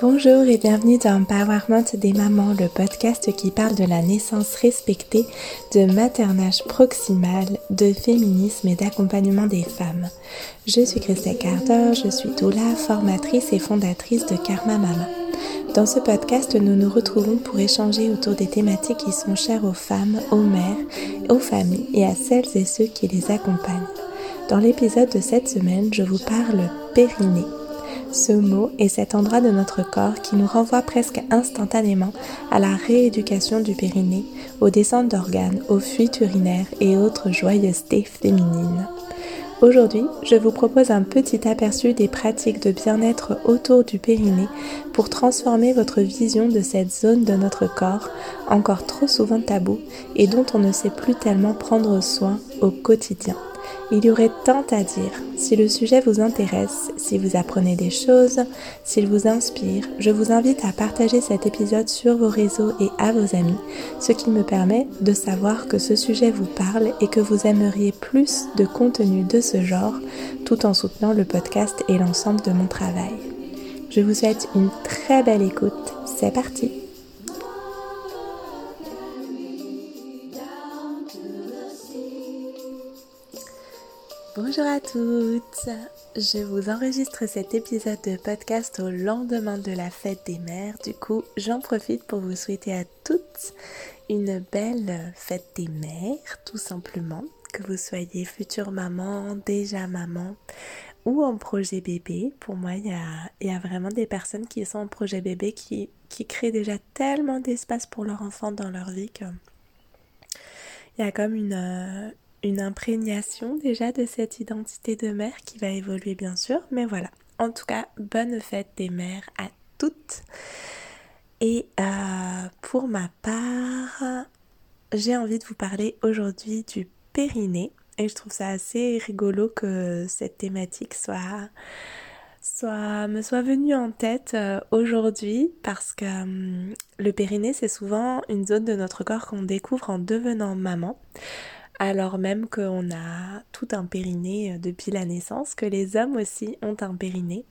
Bonjour et bienvenue dans Empowerment des mamans, le podcast qui parle de la naissance respectée, de maternage proximal, de féminisme et d'accompagnement des femmes. Je suis Christelle Carter, je suis doula, formatrice et fondatrice de Karma Mama. Dans ce podcast, nous nous retrouvons pour échanger autour des thématiques qui sont chères aux femmes, aux mères, aux familles et à celles et ceux qui les accompagnent. Dans l'épisode de cette semaine, je vous parle périnée ce mot est cet endroit de notre corps qui nous renvoie presque instantanément à la rééducation du périnée, aux descentes d'organes, aux fuites urinaires et autres joyeusetés féminines. Aujourd'hui, je vous propose un petit aperçu des pratiques de bien-être autour du périnée pour transformer votre vision de cette zone de notre corps, encore trop souvent tabou et dont on ne sait plus tellement prendre soin au quotidien. Il y aurait tant à dire. Si le sujet vous intéresse, si vous apprenez des choses, s'il vous inspire, je vous invite à partager cet épisode sur vos réseaux et à vos amis, ce qui me permet de savoir que ce sujet vous parle et que vous aimeriez plus de contenu de ce genre, tout en soutenant le podcast et l'ensemble de mon travail. Je vous souhaite une très belle écoute. C'est parti À toutes Je vous enregistre cet épisode de podcast au lendemain de la fête des mères. Du coup, j'en profite pour vous souhaiter à toutes une belle fête des mères, tout simplement. Que vous soyez future maman, déjà maman ou en projet bébé. Pour moi, il y a, vraiment des personnes qui sont en projet bébé qui, qui créent déjà tellement d'espace pour leur enfant dans leur vie que il y a comme une, une imprégnation déjà de cette identité de mère qui va évoluer bien sûr, mais voilà. En tout cas, bonne fête des mères à toutes. Et euh, pour ma part, j'ai envie de vous parler aujourd'hui du périnée. Et je trouve ça assez rigolo que cette thématique soit, soit me soit venue en tête euh, aujourd'hui parce que hum, le périnée, c'est souvent une zone de notre corps qu'on découvre en devenant maman alors même qu'on a tout un périnée euh, depuis la naissance, que les hommes aussi ont un périnée.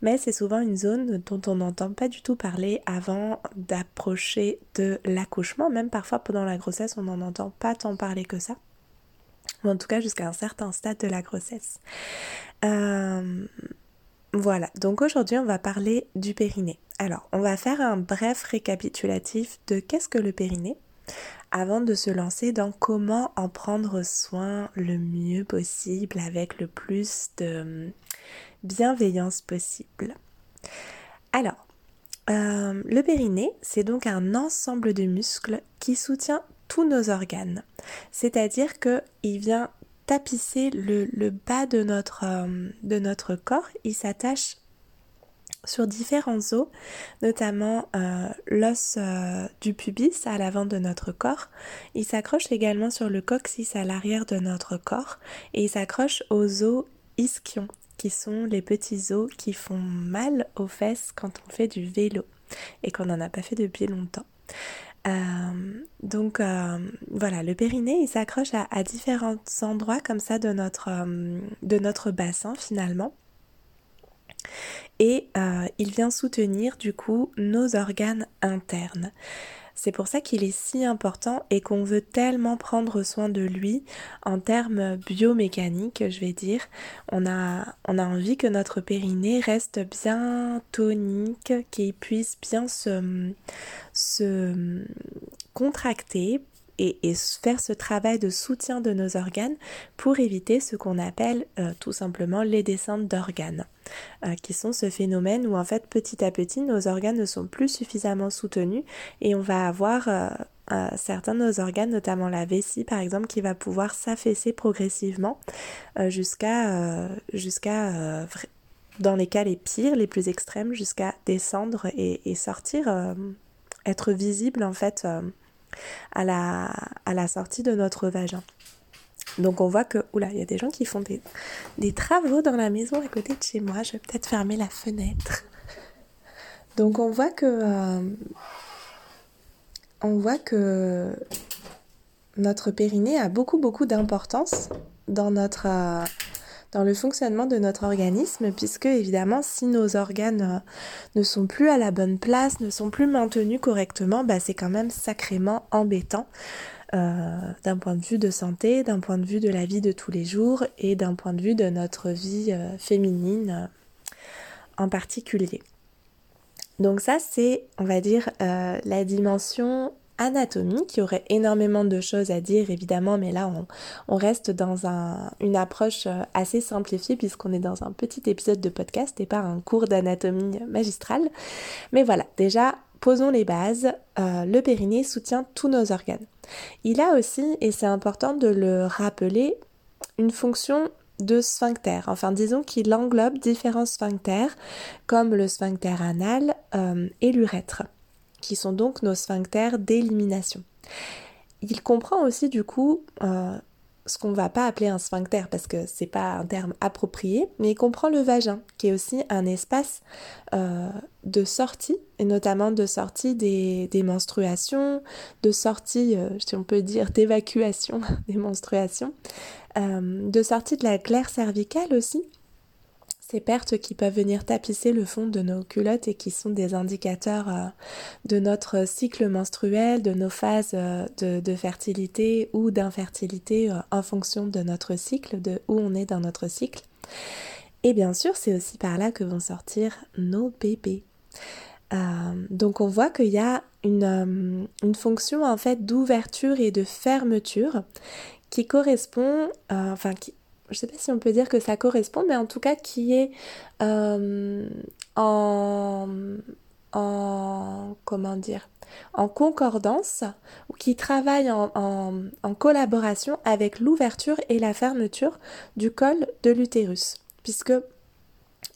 Mais c'est souvent une zone dont on n'entend pas du tout parler avant d'approcher de l'accouchement. Même parfois pendant la grossesse, on n'en entend pas tant parler que ça. Ou en tout cas jusqu'à un certain stade de la grossesse. Euh, voilà, donc aujourd'hui on va parler du périnée. Alors, on va faire un bref récapitulatif de qu'est-ce que le périnée avant de se lancer dans comment en prendre soin le mieux possible avec le plus de hum, bienveillance possible. Alors, euh, le périnée, c'est donc un ensemble de muscles qui soutient tous nos organes. C'est-à-dire qu'il vient tapisser le, bas de notre, hum, de notre corps, il s'attache sur différents os, notamment euh, l'os euh, du pubis à l'avant de notre corps. Il s'accroche également sur le coccyx à l'arrière de notre corps et il s'accroche aux os ischions, qui sont les petits os qui font mal aux fesses quand on fait du vélo et qu'on n'en a pas fait depuis longtemps. Euh, donc voilà, le périnée il s'accroche à, à, différents endroits comme ça de notre, de notre bassin finalement et euh, il vient soutenir du coup nos organes internes. C'est pour ça qu'il est si important et qu'on veut tellement prendre soin de lui en termes biomécaniques, je vais dire. On a, envie que notre périnée reste bien tonique, qu'il puisse bien se, se contracter et, faire ce travail de soutien de nos organes pour éviter ce qu'on appelle euh, tout simplement les descentes d'organes, euh, qui sont ce phénomène où en fait petit à petit nos organes ne sont plus suffisamment soutenus et on va avoir euh, certains de nos organes, notamment la vessie par exemple, qui va pouvoir s'affaisser progressivement jusqu'à dans les cas les pires, les plus extrêmes, jusqu'à descendre et, et sortir, être visible en fait à la, sortie de notre vagin. Donc on voit que, oula, il y a des gens qui font des, des travaux dans la maison à côté de chez moi. Je vais peut-être fermer la fenêtre. Donc on voit que, euh, on voit que notre périnée a beaucoup beaucoup d'importance dans notre, euh, dans le fonctionnement de notre organisme, puisque évidemment, si nos organes ne sont plus à la bonne place, ne sont plus maintenus correctement, bah, c'est quand même sacrément embêtant. d'un point de vue de santé, d'un point de vue de la vie de tous les jours et d'un point de vue de notre vie féminine en particulier. Donc ça, c'est, on va dire, euh, la dimension qui aurait énormément de choses à dire évidemment, mais là on, reste dans une approche euh, assez simplifiée puisqu'on est dans un petit épisode de podcast et pas un cours d'anatomie magistrale. Mais voilà, déjà posons les bases, euh, le périnée soutient tous nos organes. Il a aussi, et c'est important de le rappeler, une fonction de sphincter. Enfin, disons qu'il englobe différents sphincters, comme le sphincter anal euh, et l'urètre, qui sont donc nos sphincters d'élimination. Il comprend aussi du coup euh, ce qu'on va pas appeler un sphincter parce que c'est pas un terme approprié, mais il comprend le vagin, qui est aussi un espace euh, de sortie, et notamment de sortie des, menstruations, de sortie, si on peut dire, d'évacuation des menstruations, euh, de sortie de la glaire cervicale aussi. Ces pertes qui peuvent venir tapisser le fond de nos culottes et qui sont des indicateurs euh, de notre cycle menstruel, de nos phases euh, de, fertilité ou d'infertilité en fonction de notre cycle, de où on est dans notre cycle. Et bien sûr, c'est aussi par là que vont sortir nos bébés. donc on voit qu'il y a une, une, fonction en fait d'ouverture et de fermeture qui correspond, euh, enfin, qui, je sais pas si on peut dire que ça correspond, mais en tout cas qui est euh, en, en, comment dire, en concordance ou qui travaille en, en collaboration avec l'ouverture et la fermeture du col de l'utérus, puisque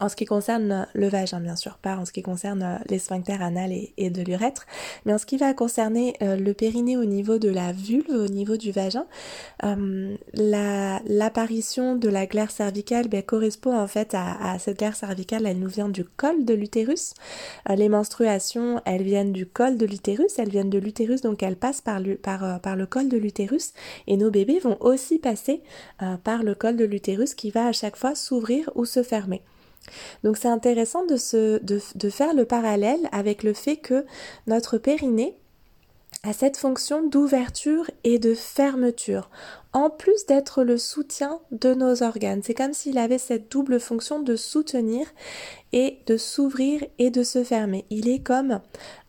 en ce qui concerne le vagin, bien sûr, pas en ce qui concerne euh, les sphincters anal et, de l'urètre, mais en ce qui va concerner euh, le périnée au niveau de la vulve, au niveau du vagin, euh, l'apparition de la glaire cervicale ben, correspond en fait à, cette glaire cervicale, elle nous vient du col de l'utérus. les menstruations, elles viennent du col de l'utérus, elles viennent de l'utérus, donc elles passent par le col de l'utérus, et nos bébés vont aussi passer par le col de l'utérus qui va à chaque fois s'ouvrir ou se fermer. Donc c'est intéressant de, de, faire le parallèle avec le fait que notre périnée a cette fonction d'ouverture et de fermeture, en plus d'être le soutien de nos organes. C'est comme s'il avait cette double fonction de soutenir et de s'ouvrir et de se fermer. Il est comme,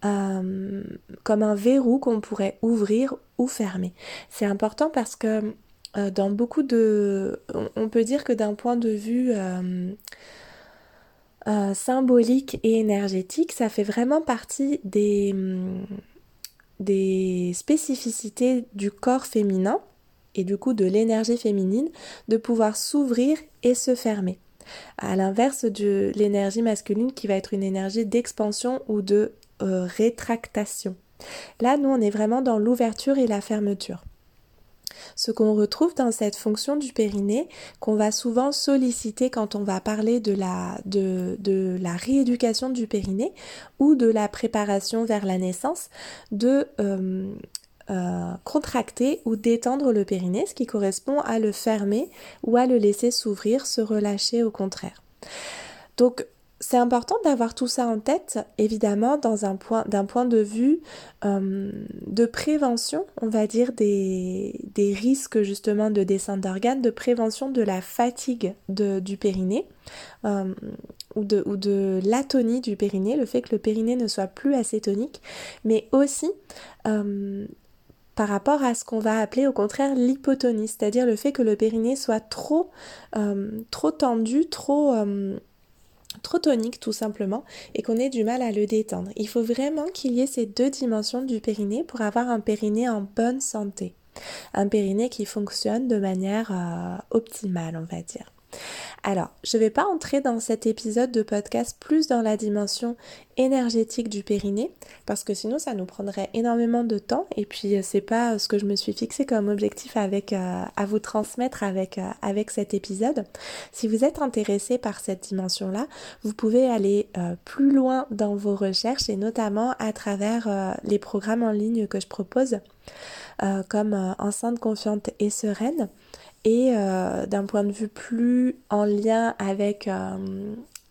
euh, comme un verrou qu'on pourrait ouvrir ou fermer. C'est important parce que euh, dans beaucoup de... On peut dire que d'un point de vue... Euh, euh, symbolique et énergétique, ça fait vraiment partie des, hum, des spécificités du corps féminin et du coup de l'énergie féminine de pouvoir s'ouvrir et se fermer. À l'inverse de l'énergie masculine qui va être une énergie d'expansion ou de euh, rétractation. Là, nous, on est vraiment dans l'ouverture et la fermeture ce qu'on retrouve dans cette fonction du périnée qu'on va souvent solliciter quand on va parler de la, de, la rééducation du périnée ou de la préparation vers la naissance, de euh, euh, contracter ou détendre le périnée, ce qui correspond à le fermer ou à le laisser s'ouvrir, se relâcher au contraire. C'est important d'avoir tout ça en tête, évidemment, dans un point, d'un point de vue euh, de prévention, on va dire, des, des risques justement de descente d'organes, de prévention de la fatigue de, du périnée euh, ou, de, ou de l'atonie du périnée, le fait que le périnée ne soit plus assez tonique, mais aussi euh, par rapport à ce qu'on va appeler au contraire l'hypotonie, c'est-à-dire le fait que le périnée soit trop, trop tendu, trop trop tonique tout simplement et qu'on ait du mal à le détendre. Il faut vraiment qu'il y ait ces deux dimensions du périnée pour avoir un périnée en bonne santé. Un périnée qui fonctionne de manière euh, optimale, on va dire. Alors, je ne vais pas entrer dans cet épisode de podcast plus dans la dimension énergétique du périnée, parce que sinon ça nous prendrait énormément de temps, et puis euh, c'est pas ce que je me suis fixé comme objectif avec, euh, à vous transmettre avec, euh, avec cet épisode. Si vous êtes intéressé par cette dimension-là, vous pouvez aller plus loin dans vos recherches, et notamment à travers les programmes en ligne que je propose comme enceinte confiante et sereine et d'un point de vue plus en lien avec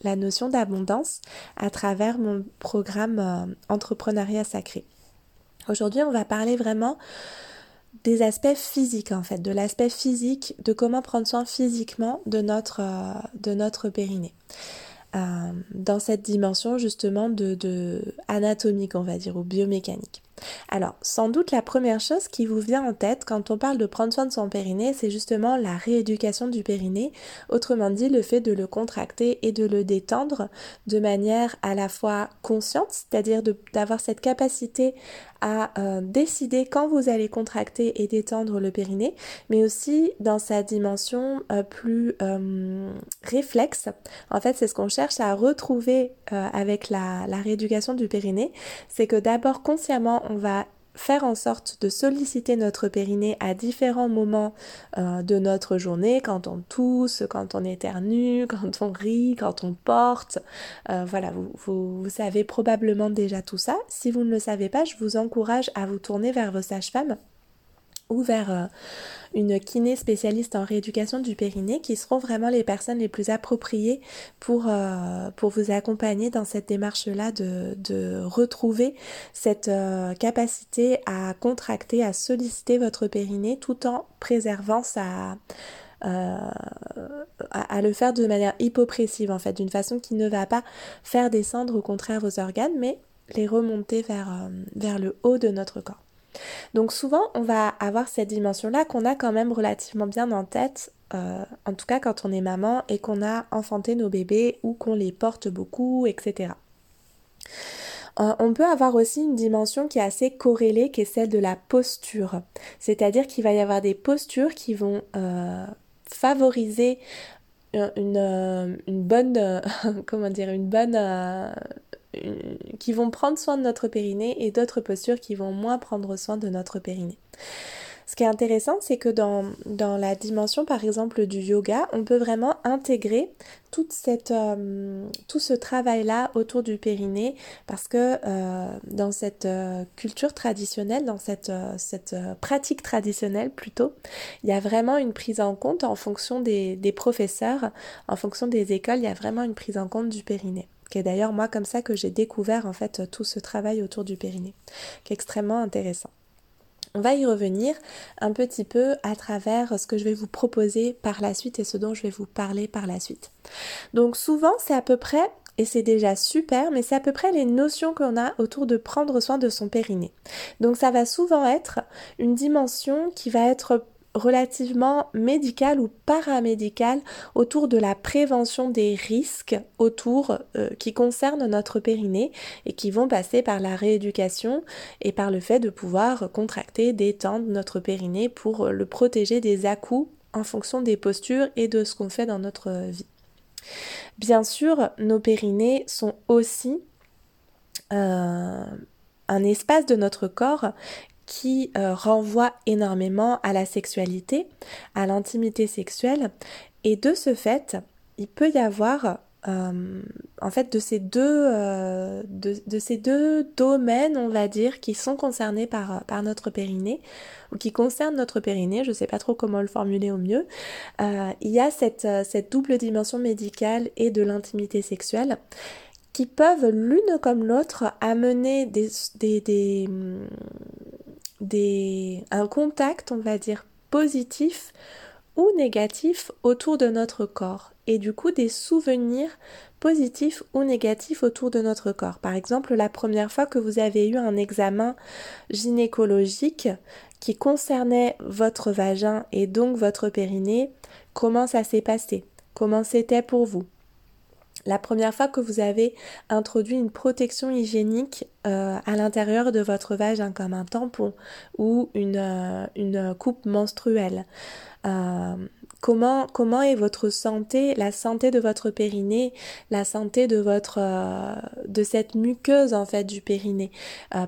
la notion d'abondance à travers mon programme Entrepreneuriat Sacré. Aujourd'hui, on va parler vraiment des aspects physiques en fait, de l'aspect physique, de comment prendre soin physiquement de notre, euh, de notre périnée. Euh, dans cette dimension justement de, de, anatomique, on va dire, ou biomécanique. Alors, sans doute la première chose qui vous vient en tête quand on parle de prendre soin de son périnée, c'est justement la rééducation du périnée, autrement dit le fait de le contracter et de le détendre de manière à la fois consciente, c'est-à-dire d'avoir cette capacité à euh, décider quand vous allez contracter et détendre le périnée, mais aussi dans sa dimension euh, plus euh, réflexe. En fait, c'est ce qu'on cherche à retrouver avec la, la rééducation du périnée, c'est que d'abord consciemment on va faire en sorte de solliciter notre périnée à différents moments euh, de notre journée, quand on tousse, quand on éternue, quand on rit, quand on porte. Euh, voilà, vous, vous, savez probablement déjà tout ça. Si vous ne le savez pas, je vous encourage à vous tourner vers vos sages-femmes ou vers euh, une kiné spécialiste en rééducation du périnée qui seront vraiment les personnes les plus appropriées pour, euh, vous accompagner dans cette démarche-là de, de, retrouver cette euh, capacité à contracter, à solliciter votre périnée tout en préservant sa... à, le faire de manière hypopressive en fait, d'une façon qui ne va pas faire descendre au contraire vos organes, mais les remonter vers le haut de notre corps. Donc souvent, on va avoir cette dimension-là qu'on a quand même relativement bien en tête, euh, en tout cas quand on est maman et qu'on a enfanté nos bébés ou qu'on les porte beaucoup, etc. Euh, on peut avoir aussi une dimension qui est assez corrélée, qui est celle de la posture. C'est-à-dire qu'il va y avoir des postures qui vont euh, favoriser une, une, bonne, comment dire, une bonne qui vont prendre soin de notre périnée et d'autres postures qui vont moins prendre soin de notre périnée. Ce qui est intéressant, c'est que dans, la dimension par exemple du yoga, on peut vraiment intégrer euh, tout ce travail-là autour du périnée parce que euh, dans cette euh, culture traditionnelle, dans cette, pratique traditionnelle plutôt, il y a vraiment une prise en compte en fonction des professeurs, en fonction des écoles, il y a vraiment une prise en compte du périnée qui est d'ailleurs moi comme ça que j'ai découvert en fait tout ce travail autour du périnée, qui est extrêmement intéressant. On va y revenir un petit peu à travers ce que je vais vous proposer par la suite et ce dont je vais vous parler par la suite. Donc souvent c'est à peu près et c'est déjà super, mais c'est à peu près les notions qu'on a autour de prendre soin de son périnée. Donc ça va souvent être une dimension qui va être relativement médical ou paramédical autour de la prévention des risques autour euh, qui concernent notre périnée et qui vont passer par la rééducation et par le fait de pouvoir contracter, détendre notre périnée pour le protéger des à-coups en fonction des postures et de ce qu'on fait dans notre vie. Bien sûr, nos périnées sont aussi euh, un espace de notre corps qui euh, renvoie énormément à la sexualité, à l'intimité sexuelle. Et de ce fait, il peut y avoir euh, en fait de ces deux euh, de, ces deux domaines on va dire qui sont concernés par, par notre périnée ou qui concernent notre périnée je sais pas trop comment le formuler au mieux il y a cette, cette double dimension médicale et de l'intimité sexuelle qui peuvent l'une comme l'autre amener des, des, un contact, on va dire, positif ou négatif autour de notre corps. Et du coup des souvenirs positifs ou négatifs autour de notre corps. Par exemple, la première fois que vous avez eu un examen gynécologique qui concernait votre vagin et donc votre périnée, comment ça s'est passé? Comment c'était pour vous? La première fois que vous avez introduit une protection hygiénique euh, à l'intérieur de votre vagin comme un tampon ou une, euh, coupe menstruelle. Euh, comment, est votre santé, la santé de votre périnée, la santé de votre de cette muqueuse en fait du périnée?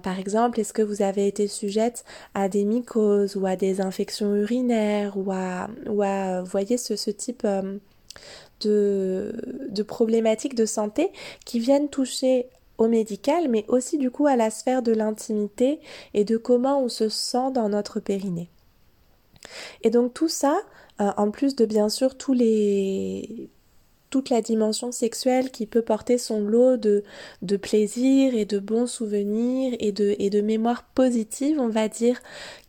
par exemple, est-ce que vous avez été sujette à des mycoses ou à des infections urinaires ou à, voyez ce type de, problématiques de santé qui viennent toucher au médical, mais aussi du coup à la sphère de l'intimité et de comment on se sent dans notre périnée. Et donc tout ça, euh, en plus de bien sûr tous les toute la dimension sexuelle qui peut porter son lot de, de plaisir et de bons souvenirs et de, et de mémoires positives, on va dire,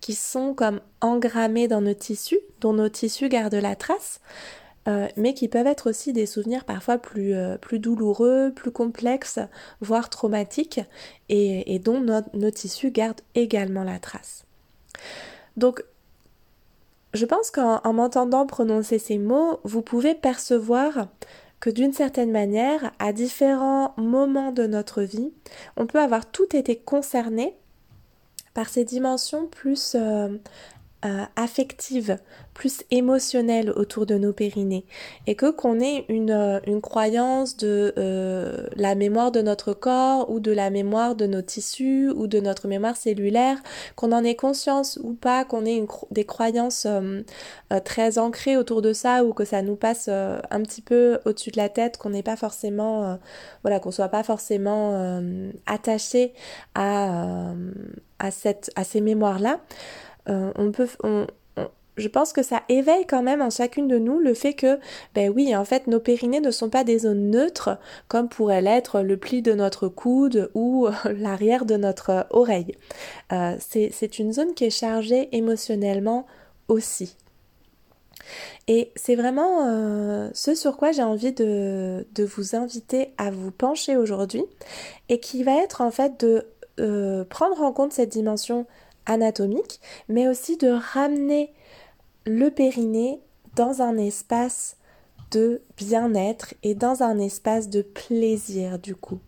qui sont comme engrammés dans nos tissus, dont nos tissus gardent la trace, euh, mais qui peuvent être aussi des souvenirs parfois plus, euh, douloureux, plus complexes, voire traumatiques, et, dont nos tissus gardent également la trace. Donc je pense qu'en m'entendant prononcer ces mots, vous pouvez percevoir que d'une certaine manière, à différents moments de notre vie, on peut avoir tout été concerné par ces dimensions plus euh, euh, affective, plus émotionnelle autour de nos périnées et que qu'on ait une, euh, une, croyance de euh, la mémoire de notre corps ou de la mémoire de nos tissus ou de notre mémoire cellulaire, qu'on en ait conscience ou pas, qu'on ait une, des croyances très ancrées autour de ça ou que ça nous passe un petit peu au-dessus de la tête, qu'on n'est pas forcément, voilà, qu'on soit pas forcément attaché à, à, cette, à ces mémoires-là. Euh, on peut, je pense que ça éveille quand même en chacune de nous le fait que, ben oui, en fait, nos périnées ne sont pas des zones neutres comme pourrait l'être le pli de notre coude ou l'arrière de notre oreille. Euh, c'est une zone qui est chargée émotionnellement aussi. Et c'est vraiment euh, ce sur quoi j'ai envie de, vous inviter à vous pencher aujourd'hui et qui va être en fait de prendre en compte cette dimension anatomique, mais aussi de ramener le périnée dans un espace de bien-être et dans un espace de plaisir du coup.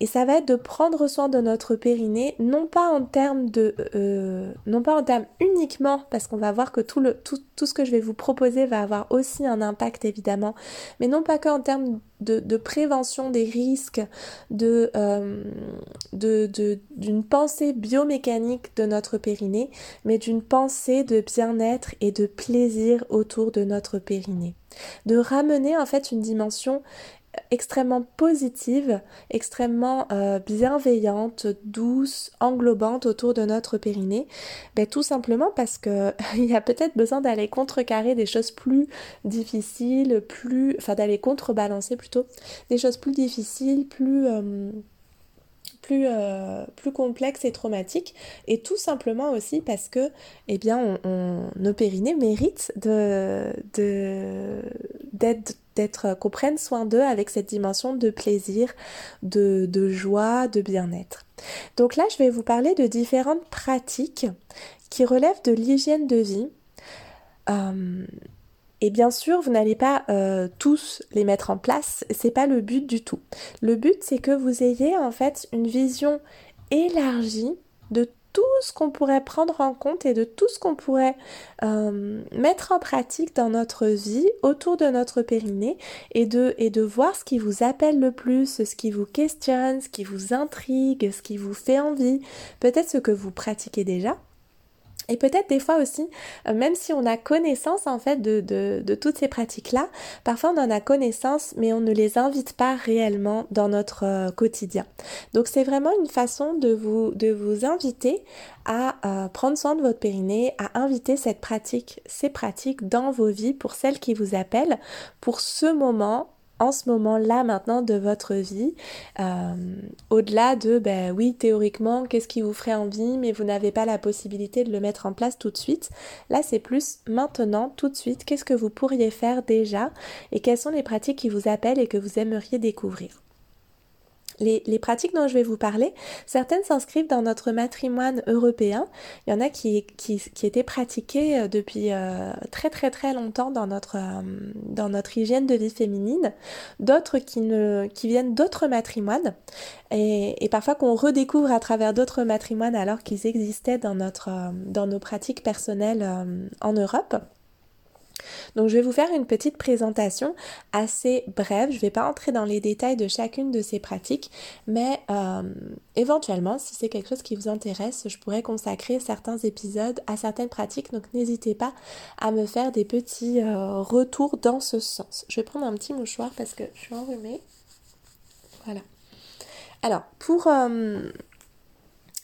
Et ça va être de prendre soin de notre périnée, non pas en termes de, euh, non pas en termes uniquement, parce qu'on va voir que tout le, tout, ce que je vais vous proposer va avoir aussi un impact évidemment, mais non pas qu'en termes de, de, prévention des risques, de, euh, de, d'une pensée biomécanique de notre périnée, mais d'une pensée de bien-être et de plaisir autour de notre périnée. De ramener en fait une dimension extrêmement positive, extrêmement euh, bienveillante, douce, englobante autour de notre périnée. Ben, Tout simplement parce que il y a peut-être besoin d'aller contrecarrer des choses plus difficiles, plus, enfin d'aller contrebalancer plutôt des choses plus difficiles, plus euh, plus, euh, plus complexe et traumatique et tout simplement aussi parce que eh bien on, nos périnées méritent de, d'être qu'on prenne soin d'eux avec cette dimension de plaisir, de, de joie, de bien-être. Donc là, je vais vous parler de différentes pratiques qui relèvent de l'hygiène de vie. Euh, et bien sûr, vous n'allez pas euh, tous les mettre en place, c'est pas le but du tout. Le but, c'est que vous ayez en fait une vision élargie de tout ce qu'on pourrait prendre en compte et de tout ce qu'on pourrait euh, mettre en pratique dans notre vie autour de notre périnée et de, et de voir ce qui vous appelle le plus, ce qui vous questionne, ce qui vous intrigue, ce qui vous fait envie, peut-être ce que vous pratiquez déjà et peut-être des fois aussi, euh, même si on a connaissance en fait de, toutes ces pratiques-là, parfois on en a connaissance, mais on ne les invite pas réellement dans notre euh, quotidien. Donc c'est vraiment une façon de vous, de vous inviter à euh, prendre soin de votre périnée, à inviter cette pratique, ces pratiques dans vos vies pour celles qui vous appellent, pour ce moment en ce moment-là maintenant de votre vie, euh, au-delà de, ben oui, théoriquement, qu'est-ce qui vous ferait envie, mais vous n'avez pas la possibilité de le mettre en place tout de suite. Là, c'est plus maintenant, tout de suite, qu'est-ce que vous pourriez faire déjà et quelles sont les pratiques qui vous appellent et que vous aimeriez découvrir les, pratiques dont je vais vous parler, certaines s'inscrivent dans notre matrimoine européen. Il y en a qui, étaient pratiquées euh, depuis euh, très très très longtemps dans notre, euh, dans notre hygiène de vie féminine, d'autres qui, ne, qui viennent d'autres matrimoines et, parfois qu'on redécouvre à travers d'autres matrimoines alors qu'ils existaient dans nos pratiques personnelles en Europe. Donc je vais vous faire une petite présentation assez brève. Je ne vais pas entrer dans les détails de chacune de ces pratiques, mais euh, éventuellement, si c'est quelque chose qui vous intéresse, je pourrais consacrer certains épisodes à certaines pratiques. Donc n'hésitez pas à me faire des petits euh, retours dans ce sens. Je vais prendre un petit mouchoir parce que je suis enrhumée. Voilà. Alors, pour,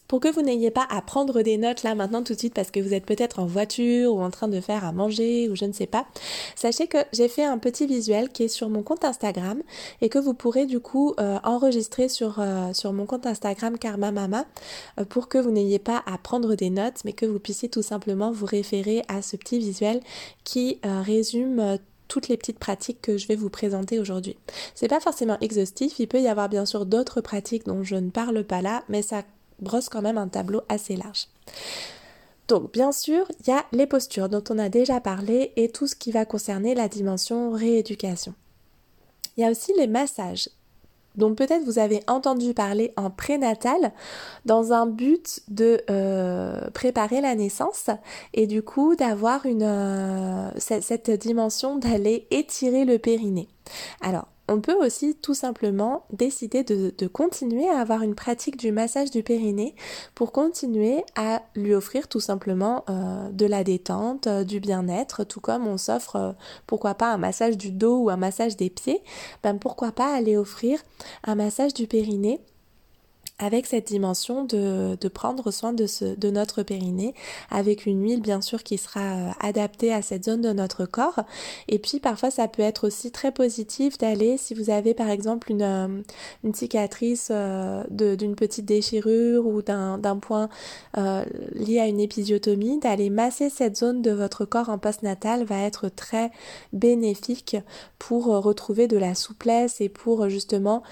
pour que vous n'ayez pas à prendre des notes là maintenant tout de suite parce que vous êtes peut-être en voiture ou en train de faire à manger ou je ne sais pas, sachez que j'ai fait un petit visuel qui est sur mon compte Instagram et que vous pourrez du coup euh, enregistrer sur, euh, sur mon compte Instagram Karma Mama euh, pour que vous n'ayez pas à prendre des notes mais que vous puissiez tout simplement vous référer à ce petit visuel qui résume toutes les petites pratiques que je vais vous présenter aujourd'hui. C'est pas forcément exhaustif, il peut y avoir bien sûr d'autres pratiques dont je ne parle pas là, mais ça brosse quand même un tableau assez large. Donc bien sûr, il y a les postures dont on a déjà parlé et tout ce qui va concerner la dimension rééducation. Il y a aussi les massages dont peut-être vous avez entendu parler en prénatal dans un but de euh, préparer la naissance et du coup d'avoir une euh, cette dimension d'aller étirer le périnée. Alors on peut aussi tout simplement décider de, continuer à avoir une pratique du massage du périnée pour continuer à lui offrir tout simplement euh, de la détente, euh, du bien-être, tout comme on s'offre euh, pourquoi pas un massage du dos ou un massage des pieds, ben pourquoi pas aller offrir un massage du périnée avec cette dimension de, prendre soin de, ce, de notre périnée, avec une huile bien sûr qui sera euh, adaptée à cette zone de notre corps. Et puis parfois ça peut être aussi très positif d'aller, si vous avez par exemple une, euh, une cicatrice euh, d'une petite déchirure ou d'un point lié à une épisiotomie, d'aller masser cette zone de votre corps en postnatal va être très bénéfique pour retrouver de la souplesse et pour justement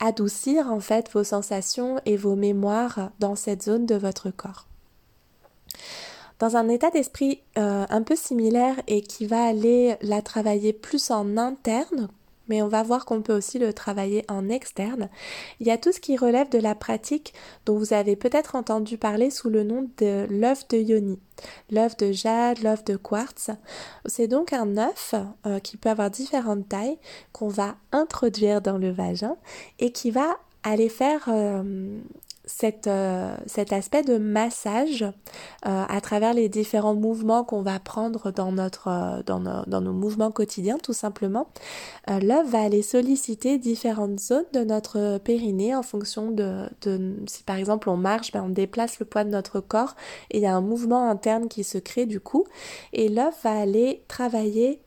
adoucir en fait sensations et vos mémoires dans cette zone de votre corps. Dans un état d'esprit euh, un peu similaire et qui va aller la travailler plus en interne, mais on va voir qu'on peut aussi le travailler en externe. Il y a tout ce qui relève de la pratique dont vous avez peut-être entendu parler sous le nom de l'œuf de yoni, l'œuf de jade, l'œuf de quartz. C'est donc un œuf euh, qui peut avoir différentes tailles qu'on va introduire dans le vagin et qui va aller faire euh, euh, cet aspect de massage euh, à travers les différents mouvements qu'on va prendre dans, notre, dans, nos, mouvements quotidiens tout simplement. L'œuf va aller solliciter différentes zones de notre périnée en fonction de, de si par exemple on marche, ben on déplace le poids de notre corps et il y a un mouvement interne qui se crée du coup et l'œuf va aller travailler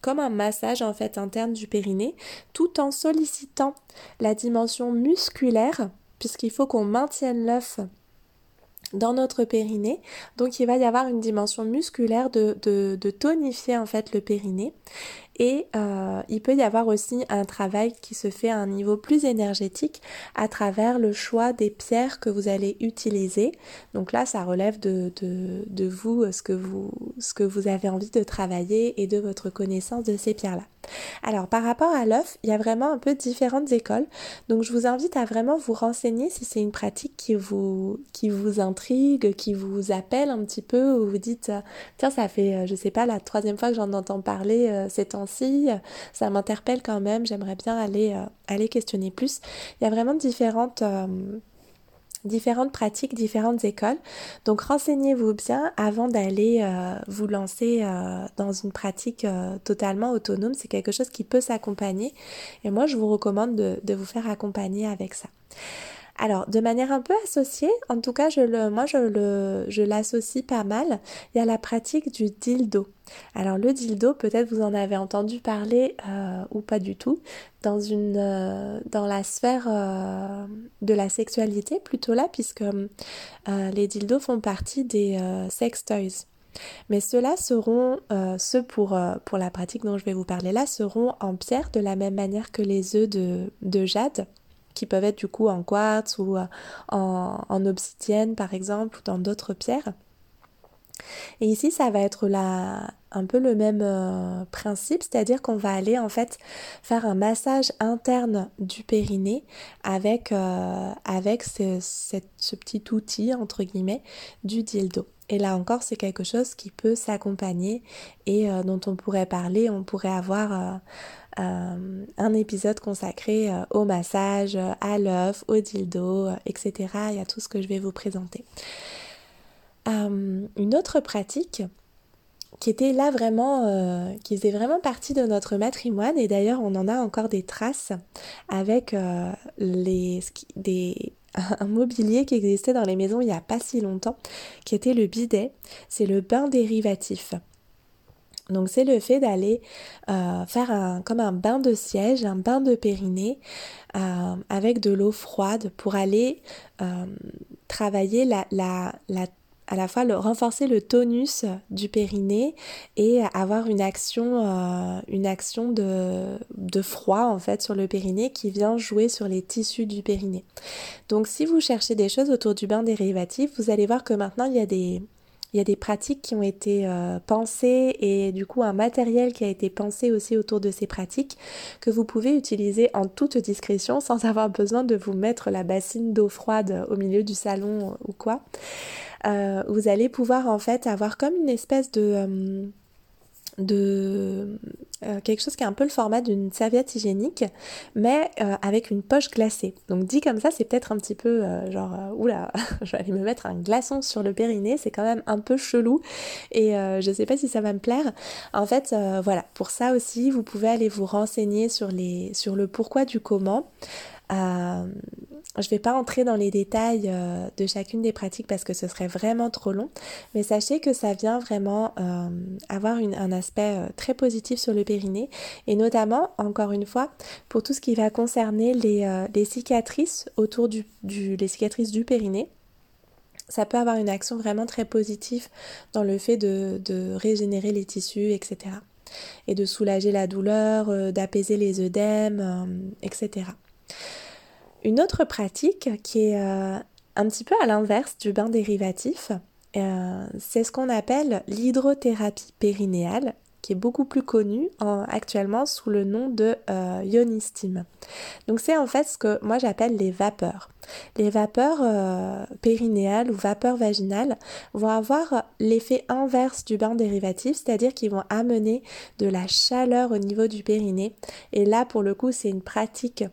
comme un massage en fait interne du périnée, tout en sollicitant la dimension musculaire, puisqu'il faut qu'on maintienne l'œuf dans notre périnée. Donc il va y avoir une dimension musculaire de, de, tonifier en fait le périnée. Et euh, il peut y avoir aussi un travail qui se fait à un niveau plus énergétique à travers le choix des pierres que vous allez utiliser. Donc là, ça relève de, de, vous, ce que vous, ce que vous avez envie de travailler et de votre connaissance de ces pierres-là. Alors par rapport à l'œuf, il y a vraiment un peu différentes écoles. Donc je vous invite à vraiment vous renseigner si c'est une pratique qui vous, qui vous intrigue, qui vous appelle un petit peu, ou vous dites, tiens, ça fait, euh, je sais pas, la troisième fois que j'en entends parler euh, ces temps ça m'interpelle quand même, j'aimerais bien aller, euh, questionner plus. Il y a vraiment différentes euh, différentes pratiques, différentes écoles. Donc renseignez-vous bien avant d'aller euh, vous lancer dans une pratique totalement autonome. C'est quelque chose qui peut s'accompagner et moi je vous recommande de, de vous faire accompagner avec ça. Alors, de manière un peu associée, en tout cas, je le, moi, je, le, je l'associe pas mal. Il y a la pratique du dildo. Alors, le dildo, peut-être vous en avez entendu parler euh, ou pas du tout, dans, une, euh, dans la sphère euh, de la sexualité, plutôt là, puisque les dildos font partie des sex toys. Mais ceux-là seront, ceux pour, la pratique dont je vais vous parler là, seront en pierre de la même manière que les œufs de, de jade qui peuvent être du coup en quartz ou en, obsidienne par exemple ou dans d'autres pierres. Et ici, ça va être un peu le même euh, principe, c'est-à-dire qu'on va aller en fait faire un massage interne du périnée avec, euh, ce, petit outil, entre guillemets, du dildo. Et là encore, c'est quelque chose qui peut s'accompagner et dont on pourrait parler, on pourrait avoir euh, un épisode consacré euh, au massage, à l'œuf, au dildo, euh, etc. Il y a tout ce que je vais vous présenter. Une autre pratique qui était là vraiment, euh, qui faisait vraiment partie de notre matrimoine. Et d'ailleurs, on en a encore des traces avec euh, les, des, un mobilier qui existait dans les maisons il n'y a pas si longtemps, qui était le bidet. C'est le bain dérivatif. Donc c'est le fait d'aller euh, faire un, comme un bain de siège, un bain de périnée avec de l'eau froide pour aller travailler la, la, la à la fois renforcer le tonus du périnée et avoir une action, euh, une action de, de, froid en fait sur le périnée qui vient jouer sur les tissus du périnée. Donc si vous cherchez des choses autour du bain dérivatif, vous allez voir que maintenant il y a des, il y a des pratiques qui ont été euh, pensées et du coup un matériel qui a été pensé aussi autour de ces pratiques que vous pouvez utiliser en toute discrétion sans avoir besoin de vous mettre la bassine d'eau froide au milieu du salon ou quoi. Euh, vous allez pouvoir en fait avoir comme une espèce de... Euh, de euh, quelque chose qui est un peu le format d'une serviette hygiénique, mais avec une poche glacée. Donc dit comme ça, c'est peut-être un petit peu genre, oula, je vais me mettre un glaçon sur le périnée, c'est quand même un peu chelou et je sais pas si ça va me plaire. En fait, voilà, pour ça aussi, vous pouvez aller vous renseigner sur, les, sur le pourquoi du comment. Euh, je ne vais pas entrer dans les détails euh, de chacune des pratiques parce que ce serait vraiment trop long, mais sachez que ça vient vraiment euh, avoir un aspect très positif sur le périnée et notamment, encore une fois, pour tout ce qui va concerner les, cicatrices autour du, les cicatrices du périnée ça peut avoir une action vraiment très positive dans le fait de, de régénérer les tissus, etc. Et de soulager la douleur, d'apaiser les œdèmes, etc. Une autre pratique qui est euh, un petit peu à l'inverse du bain dérivatif, euh, c'est ce qu'on appelle l'hydrothérapie périnéale, qui est beaucoup plus connue actuellement sous le nom de euh, ionistim. Donc c'est en fait ce que moi j'appelle les vapeurs. Les vapeurs périnéales ou vapeurs vaginales vont avoir l'effet inverse du bain dérivatif, c'est-à-dire qu'ils vont amener de la chaleur au niveau du périnée. Et là pour le coup c'est une pratique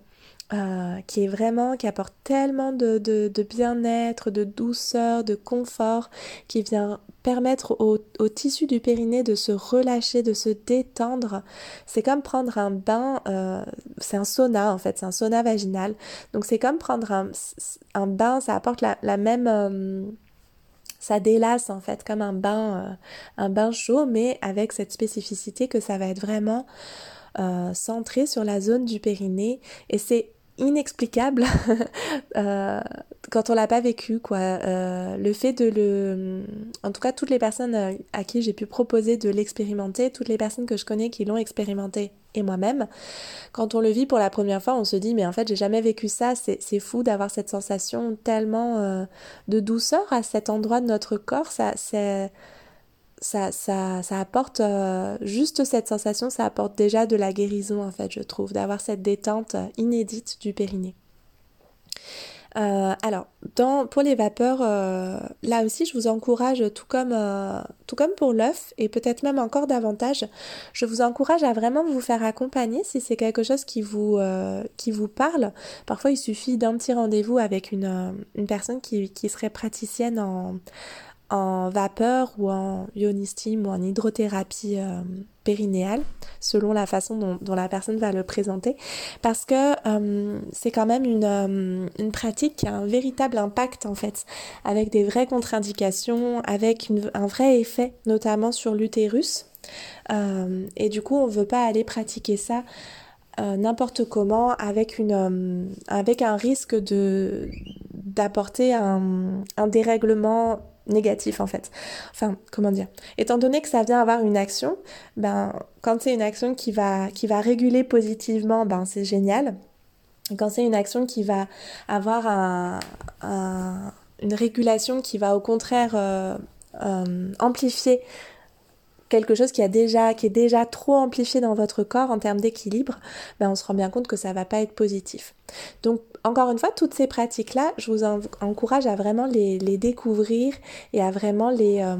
euh, qui est vraiment, qui apporte tellement de, de, bien-être, de douceur, de confort, qui vient permettre au, au, tissu du périnée de se relâcher, de se détendre. C'est comme prendre un bain, euh, c'est un sauna en fait, c'est un sauna vaginal. Donc c'est comme prendre un, un, bain, ça apporte la, la même... Euh, ça délasse en fait comme un bain, un bain chaud, mais avec cette spécificité que ça va être vraiment centré sur la zone du périnée. Et c'est inexplicable euh, quand on l'a pas vécu quoi. Euh, le fait de le en tout cas toutes les personnes euh, à qui j'ai pu proposer de l'expérimenter toutes les personnes que je connais qui l'ont expérimenté et moi-même quand on le vit pour la première fois on se dit mais en fait j'ai jamais vécu ça. C'est fou d'avoir cette sensation tellement de douceur à cet endroit de notre corps. Ça c'est ça, ça, ça apporte euh, juste cette sensation, ça apporte déjà de la guérison en fait, je trouve, d'avoir cette détente euh, inédite du périnée. Euh, alors, dans, pour les vapeurs, là aussi, je vous encourage, tout comme, tout comme pour l'œuf, et peut-être même encore davantage, je vous encourage à vraiment vous faire accompagner si c'est quelque chose qui vous, qui vous parle. Parfois, il suffit d'un petit rendez-vous avec une, une personne qui, qui serait praticienne en, en vapeur ou en ionistim ou en hydrothérapie euh, périnéale, selon la façon dont, la personne va le présenter, parce que euh, c'est quand même une, euh, une, pratique qui a un véritable impact en fait, avec des vraies contre-indications, avec un vrai effet, notamment sur l'utérus. et du coup, on ne veut pas aller pratiquer ça n'importe comment avec, une, avec un risque d'apporter un, un dérèglement négatif en fait. Enfin, comment dire? Étant donné que ça vient avoir une action, ben quand c'est une action qui va qui va réguler positivement, ben c'est génial. quand c'est une action qui va avoir un, une régulation qui va au contraire euh, euh, amplifier quelque chose qui, a déjà, qui est déjà trop amplifié dans votre corps en termes d'équilibre, ben on se rend bien compte que ça va pas être positif. Donc encore une fois, toutes ces pratiques-là, je vous encourage à vraiment les, découvrir et à vraiment les, euh,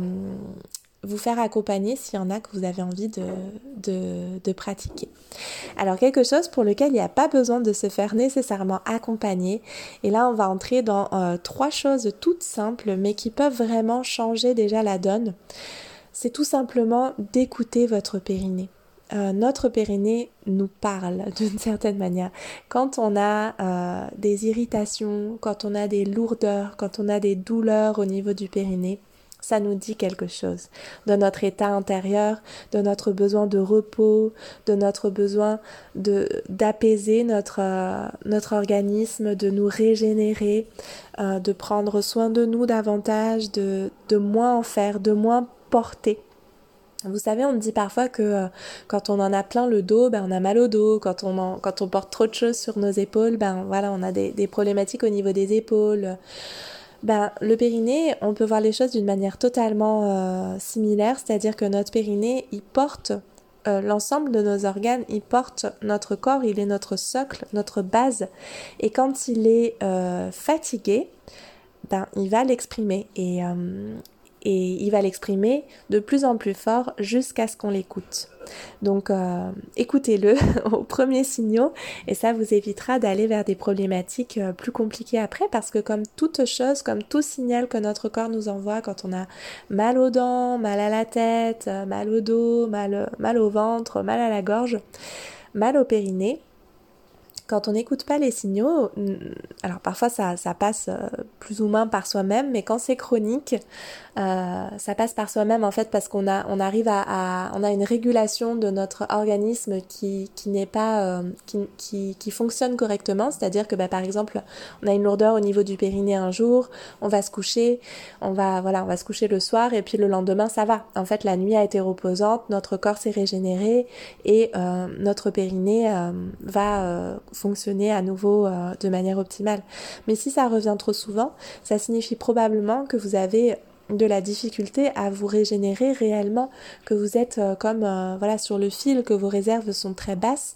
vous faire accompagner s'il y en a que vous avez envie de, pratiquer. Alors quelque chose pour lequel il n'y a pas besoin de se faire nécessairement accompagner. Et là, on va entrer dans euh, trois choses toutes simples mais qui peuvent vraiment changer déjà la donne c'est tout simplement d'écouter votre périnée. Euh, notre périnée nous parle d'une certaine manière. Quand on a euh, des irritations, quand on a des lourdeurs, quand on a des douleurs au niveau du périnée, ça nous dit quelque chose de notre état intérieur, de notre besoin de repos, de notre besoin de d'apaiser notre euh, notre organisme, de nous régénérer, de prendre soin de nous davantage, de de moins en faire, de moins porter vous savez, on dit parfois que euh, quand on en a plein le dos, ben, on a mal au dos. Quand on, quand on porte trop de choses sur nos épaules, ben, voilà, on a des, problématiques au niveau des épaules. Ben, le périnée, on peut voir les choses d'une manière totalement euh, similaire, c'est-à-dire que notre périnée, il porte euh, l'ensemble de nos organes, il porte notre corps, il est notre socle, notre base. Et quand il est fatigué, ben, il va l'exprimer. Et, et il va l'exprimer de plus en plus fort jusqu'à ce qu'on l'écoute. Donc euh, écoutez-le aux premiers signaux et ça vous évitera d'aller vers des problématiques euh, plus compliquées après parce que comme toute chose, comme tout signal que notre corps nous envoie quand on a mal aux dents, mal à la tête, euh, mal au dos, mal, au ventre, mal à la gorge, mal au périnée, quand on n'écoute pas les signaux, alors parfois ça, ça passe plus ou moins par soi-même, mais quand c'est chronique, euh, ça passe par soi-même en fait parce qu'on a on arrive à, on a une régulation de notre organisme qui, qui n'est pas euh, qui, qui, qui, fonctionne correctement. C'est-à-dire que bah, par exemple on a une lourdeur au niveau du périnée un jour on va se coucher on va voilà on va se coucher le soir et puis le lendemain ça va. En fait la nuit a été reposante notre corps s'est régénéré et euh, notre périnée va fonctionner à nouveau de manière optimale. Mais si ça revient trop souvent ça signifie probablement que vous avez de la difficulté à vous régénérer réellement, que vous êtes euh, comme euh, voilà sur le fil, que vos réserves sont très basses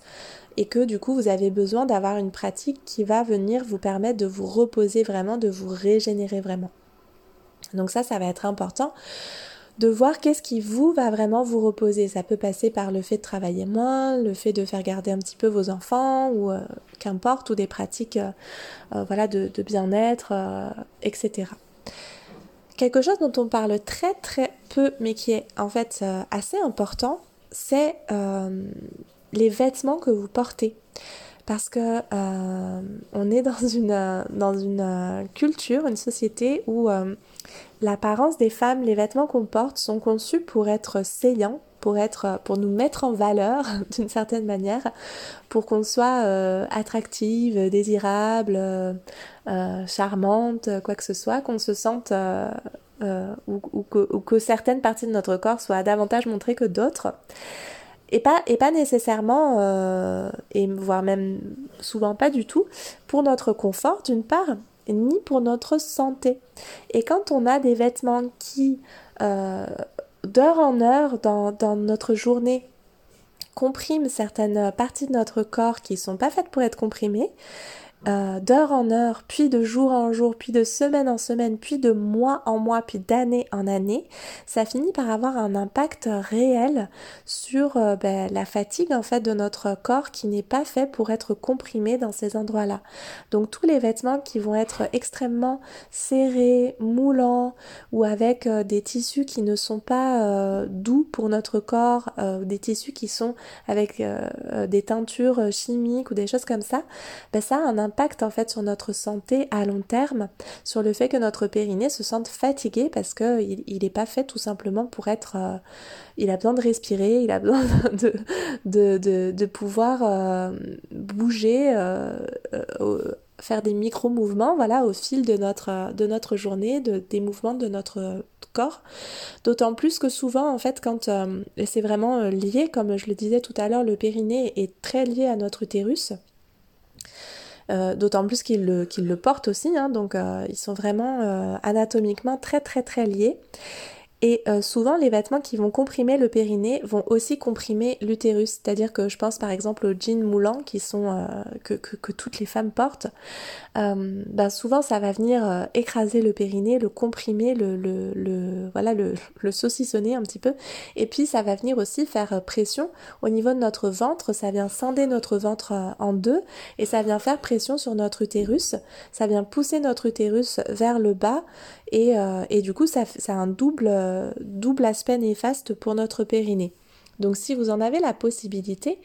et que du coup vous avez besoin d'avoir une pratique qui va venir vous permettre de vous reposer vraiment, de vous régénérer vraiment. Donc ça, ça va être important de voir qu'est-ce qui vous va vraiment vous reposer. Ça peut passer par le fait de travailler moins, le fait de faire garder un petit peu vos enfants ou euh, qu'importe, ou des pratiques voilà, de, bien-être, etc. Quelque chose dont on parle très très peu, mais qui est en fait euh, assez important, c'est euh, les vêtements que vous portez. Parce que euh, on est dans une, dans une culture, une société où l'apparence des femmes, les vêtements qu'on porte sont conçus pour être saillants, pour être pour nous mettre en valeur d'une certaine manière pour qu'on soit euh, attractive désirable euh, euh, charmante quoi que ce soit qu'on se sente ou, que, certaines parties de notre corps soient davantage montrées que d'autres. Et pas, et pas nécessairement, et voire même souvent pas du tout, pour notre confort d'une part, ni pour notre santé. Et quand on a des vêtements qui d'heure en heure dans, dans notre journée comprime certaines parties de notre corps qui sont pas faites pour être comprimées, euh, d'heure en heure, puis de jour en jour, puis de semaine en semaine, puis de mois en mois, puis d'année en année, ça finit par avoir un impact réel sur euh, ben, la fatigue en fait de notre corps qui n'est pas fait pour être comprimé dans ces endroits-là. Donc tous les vêtements qui vont être extrêmement serrés, moulants ou avec euh, des tissus qui ne sont pas doux pour notre corps, des tissus qui sont avec des teintures chimiques ou des choses comme ça, ben ça a un impact impact en fait sur notre santé à long terme, sur le fait que notre périnée se sente fatigué parce que il n'est pas fait tout simplement pour être... Euh, il a besoin de respirer, il a besoin de, de, de, pouvoir euh, bouger, euh, faire des micro-mouvements voilà, au fil de notre, de notre journée, de, des mouvements de notre corps. D'autant plus que souvent, en fait, quand... et c'est vraiment lié, comme je le disais tout à l'heure, le périnée est très lié à notre utérus. Euh, d'autant plus qu'ils le, portent aussi, hein, donc euh, ils sont vraiment euh, anatomiquement très très très liés. Et euh, souvent, les vêtements qui vont comprimer le périnée vont aussi comprimer l'utérus. C'est-à-dire que je pense par exemple aux jeans moulants qui sont euh, que, que, toutes les femmes portent. Euh, ben souvent, ça va venir euh, écraser le périnée, le comprimer, le voilà, le, le, saucissonner un petit peu. Et puis, ça va venir aussi faire pression au niveau de notre ventre. Ça vient scinder notre ventre en deux et ça vient faire pression sur notre utérus. Ça vient pousser notre utérus vers le bas et, et du coup, ça, a un double double aspect néfaste pour notre périnée. Donc si vous en avez la possibilité,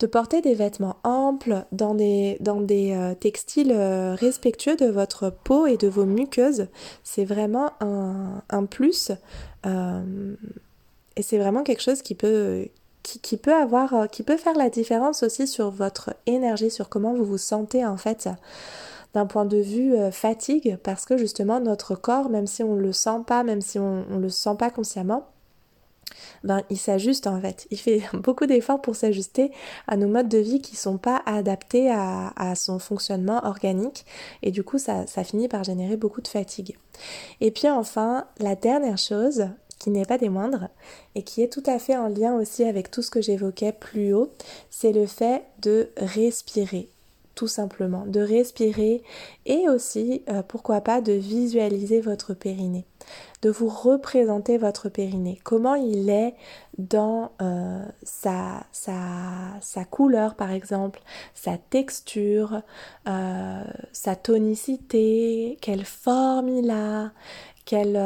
de porter des vêtements amples dans des, dans des euh, textiles euh, respectueux de votre peau et de vos muqueuses. C'est vraiment un, plus euh, et c'est vraiment quelque chose qui peut, qui, peut avoir, qui peut faire la différence aussi sur votre énergie, sur comment vous vous sentez en fait d'un point de vue fatigue parce que justement notre corps, même si on ne le sent pas, même si on ne le sent pas consciemment, ben, il s'ajuste en fait. Il fait beaucoup d'efforts pour s'ajuster à nos modes de vie qui sont pas adaptés à, son fonctionnement organique et du coup ça, ça finit par générer beaucoup de fatigue. Et puis enfin, la dernière chose qui n'est pas des moindres et qui est tout à fait en lien aussi avec tout ce que j'évoquais plus haut, c'est le fait de respirer simplement, de respirer et aussi, euh, pourquoi pas, de visualiser votre périnée, de vous représenter votre périnée, comment il est dans euh, sa, sa, couleur par exemple, sa texture, euh, sa tonicité, quelle forme il a, quelle,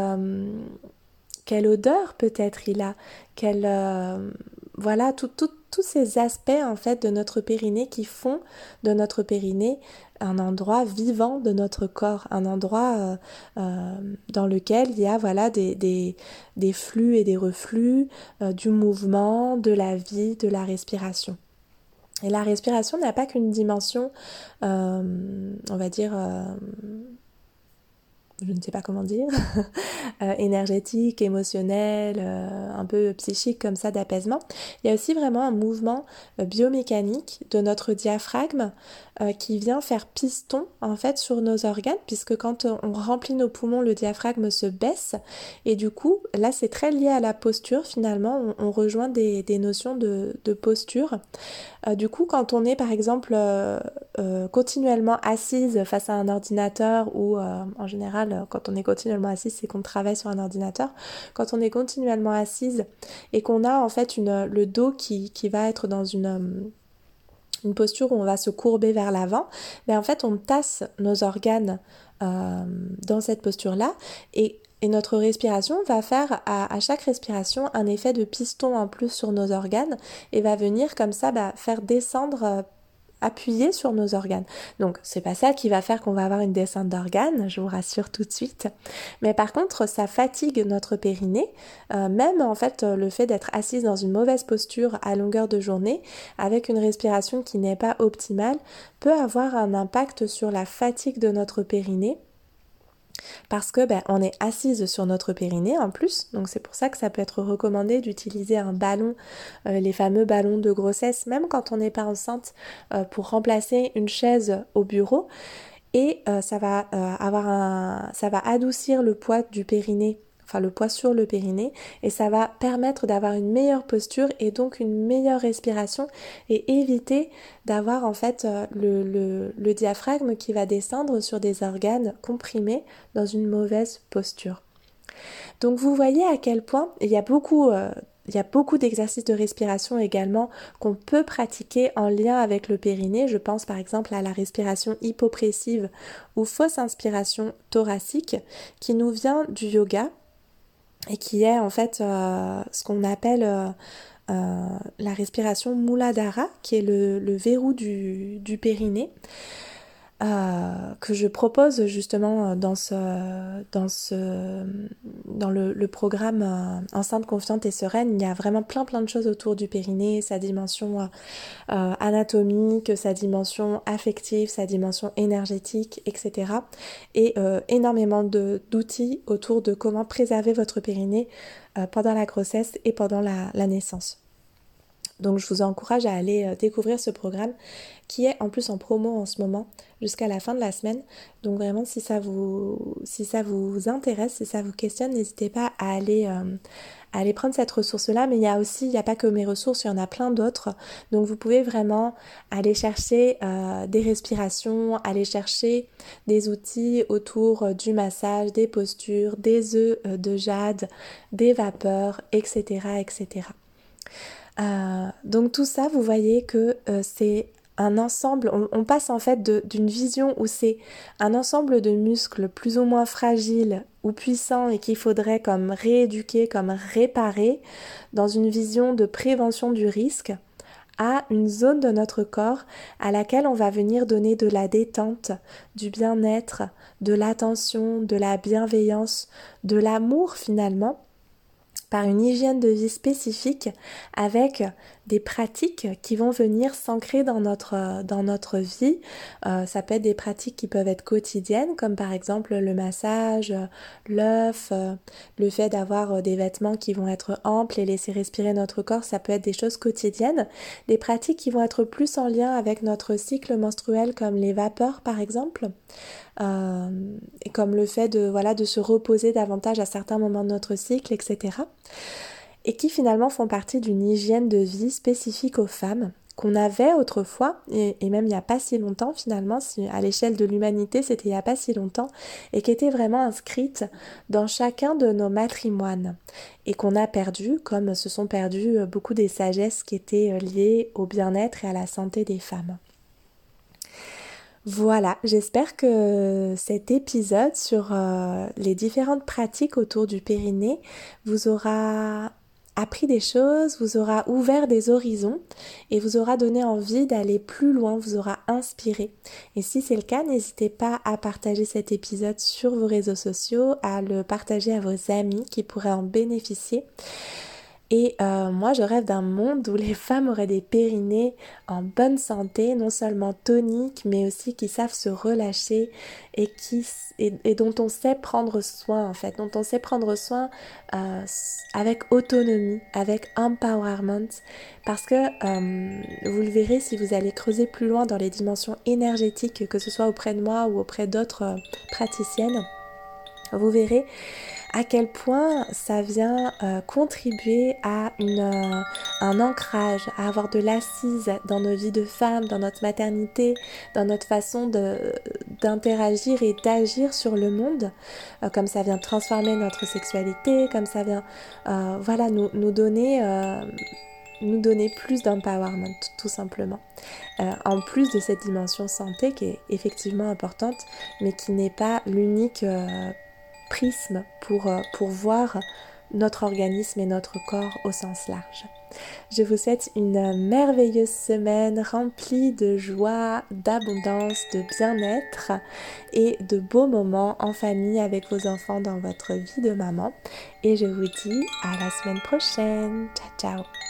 quelle odeur peut-être il a, quelle... voilà, tout, tout tous ces aspects en fait de notre périnée qui font de notre périnée un endroit vivant de notre corps, un endroit euh, euh, dans lequel il y a voilà des, flux et des reflux, euh, du mouvement, de la vie, de la respiration. Et la respiration n'a pas qu'une dimension, on va dire, je ne sais pas comment dire, euh, énergétique, émotionnel, euh, un peu psychique comme ça d'apaisement. Il y a aussi vraiment un mouvement euh, biomécanique de notre diaphragme qui vient faire piston en fait sur nos organes puisque quand on remplit nos poumons, le diaphragme se baisse et du coup là c'est très lié à la posture finalement, on, rejoint des, notions de, de posture. du coup quand on est par exemple continuellement assise face à un ordinateur ou en général quand on est continuellement assise, c'est qu'on travaille sur un ordinateur. Quand on est continuellement assise et qu'on a en fait le dos qui, va être dans une euh, une posture où on va se courber vers l'avant, mais en fait on tasse nos organes euh, dans cette posture-là et, notre respiration va faire à, chaque respiration un effet de piston en plus sur nos organes et va venir comme ça bah, faire descendre euh, appuyer sur nos organes. Donc c'est pas ça qui va faire qu'on va avoir une descente d'organes, je vous rassure tout de suite. Mais par contre, ça fatigue notre périnée, euh, même en fait le fait d'être assise dans une mauvaise posture à longueur de journée, avec une respiration qui n'est pas optimale, peut avoir un impact sur la fatigue de notre périnée parce que ben, on est assise sur notre périnée en plus, donc c'est pour ça que ça peut être recommandé d'utiliser un ballon, euh, les fameux ballons de grossesse, même quand on n'est pas enceinte, euh, pour remplacer une chaise au bureau. Et euh, ça va avoir un, ça va adoucir le poids du périnée enfin le poids sur le périnée, et ça va permettre d'avoir une meilleure posture et donc une meilleure respiration et éviter d'avoir en fait euh, le, diaphragme qui va descendre sur des organes comprimés dans une mauvaise posture. Donc vous voyez à quel point il y a beaucoup euh, il y a beaucoup d'exercices de respiration également qu'on peut pratiquer en lien avec le périnée. Je pense par exemple à la respiration hypopressive ou fausse inspiration thoracique qui nous vient du yoga et qui est en fait euh, ce qu'on appelle euh, euh, la respiration Muladhara, qui est le, le verrou du, du périnée. Euh, que je propose justement dans ce dans ce dans le, programme euh, enceinte confiante et sereine il y a vraiment plein plein de choses autour du périnée sa dimension euh, anatomique sa dimension affective sa dimension énergétique etc et énormément d'outils autour de comment préserver votre périnée pendant la grossesse et pendant la naissance. Donc je vous encourage à aller euh, découvrir ce programme qui est en plus en promo en ce moment jusqu'à la fin de la semaine. Donc vraiment si ça vous, si ça vous intéresse, si ça vous questionne, n'hésitez pas à aller, euh, aller prendre cette ressource-là. Mais il y a aussi, il n'y a pas que mes ressources, il y en a plein d'autres. Donc vous pouvez vraiment aller chercher euh, des respirations, aller chercher des outils autour du massage, des postures, des œufs de jade, des vapeurs, etc. etc. Euh, donc tout ça, vous voyez que euh, c'est un ensemble, on, passe en fait d'une vision où c'est un ensemble de muscles plus ou moins fragiles ou puissants et qu'il faudrait comme rééduquer, comme réparer, dans une vision de prévention du risque, à une zone de notre corps à laquelle on va venir donner de la détente, du bien-être, de l'attention, de la bienveillance, de l'amour finalement, par une hygiène de vie spécifique avec des pratiques qui vont venir s'ancrer dans notre, dans notre vie. Euh, ça peut être des pratiques qui peuvent être quotidiennes, comme par exemple le massage, l'œuf, euh, le fait d'avoir euh, des vêtements qui vont être amples et laisser respirer notre corps, ça peut être des choses quotidiennes. Des pratiques qui vont être plus en lien avec notre cycle menstruel, comme les vapeurs par exemple. comme le fait de, voilà, de se reposer davantage à certains moments de notre cycle, etc et qui finalement font partie d'une hygiène de vie spécifique aux femmes qu'on avait autrefois, et, même il n'y a pas si longtemps finalement, à l'échelle de l'humanité c'était il n'y a pas si longtemps, et qui était vraiment inscrite dans chacun de nos matrimoines, et qu'on a perdu, comme se sont perdues beaucoup des sagesses qui étaient liées au bien-être et à la santé des femmes. Voilà, j'espère que cet épisode sur euh, les différentes pratiques autour du périnée vous aura appris des choses, vous aura ouvert des horizons et vous aura donné envie d'aller plus loin, vous aura inspiré. Et si c'est le cas, n'hésitez pas à partager cet épisode sur vos réseaux sociaux, à le partager à vos amis qui pourraient en bénéficier. Et euh, moi, je rêve d'un monde où les femmes auraient des périnées en bonne santé, non seulement toniques, mais aussi qui savent se relâcher et, dont on sait prendre soin, en fait, dont on sait prendre soin euh, avec autonomie, avec empowerment. Parce que euh, vous le verrez si vous allez creuser plus loin dans les dimensions énergétiques, que ce soit auprès de moi ou auprès d'autres praticiennes, vous verrez à quel point ça vient euh, contribuer à euh, un ancrage, à avoir de l'assise dans nos vies de femmes, dans notre maternité, dans notre façon d'interagir et d'agir sur le monde, euh, comme ça vient transformer notre sexualité, comme ça vient voilà, nous donner nous donner plus d'empowerment tout simplement. en plus de cette dimension santé qui est effectivement importante mais qui n'est pas l'unique pour, euh, pour voir notre organisme et notre corps au sens large. Je vous souhaite une merveilleuse semaine remplie de joie, d'abondance, de bien-être et de beaux moments en famille avec vos enfants dans votre vie de maman. Et je vous dis à la semaine prochaine. Ciao ciao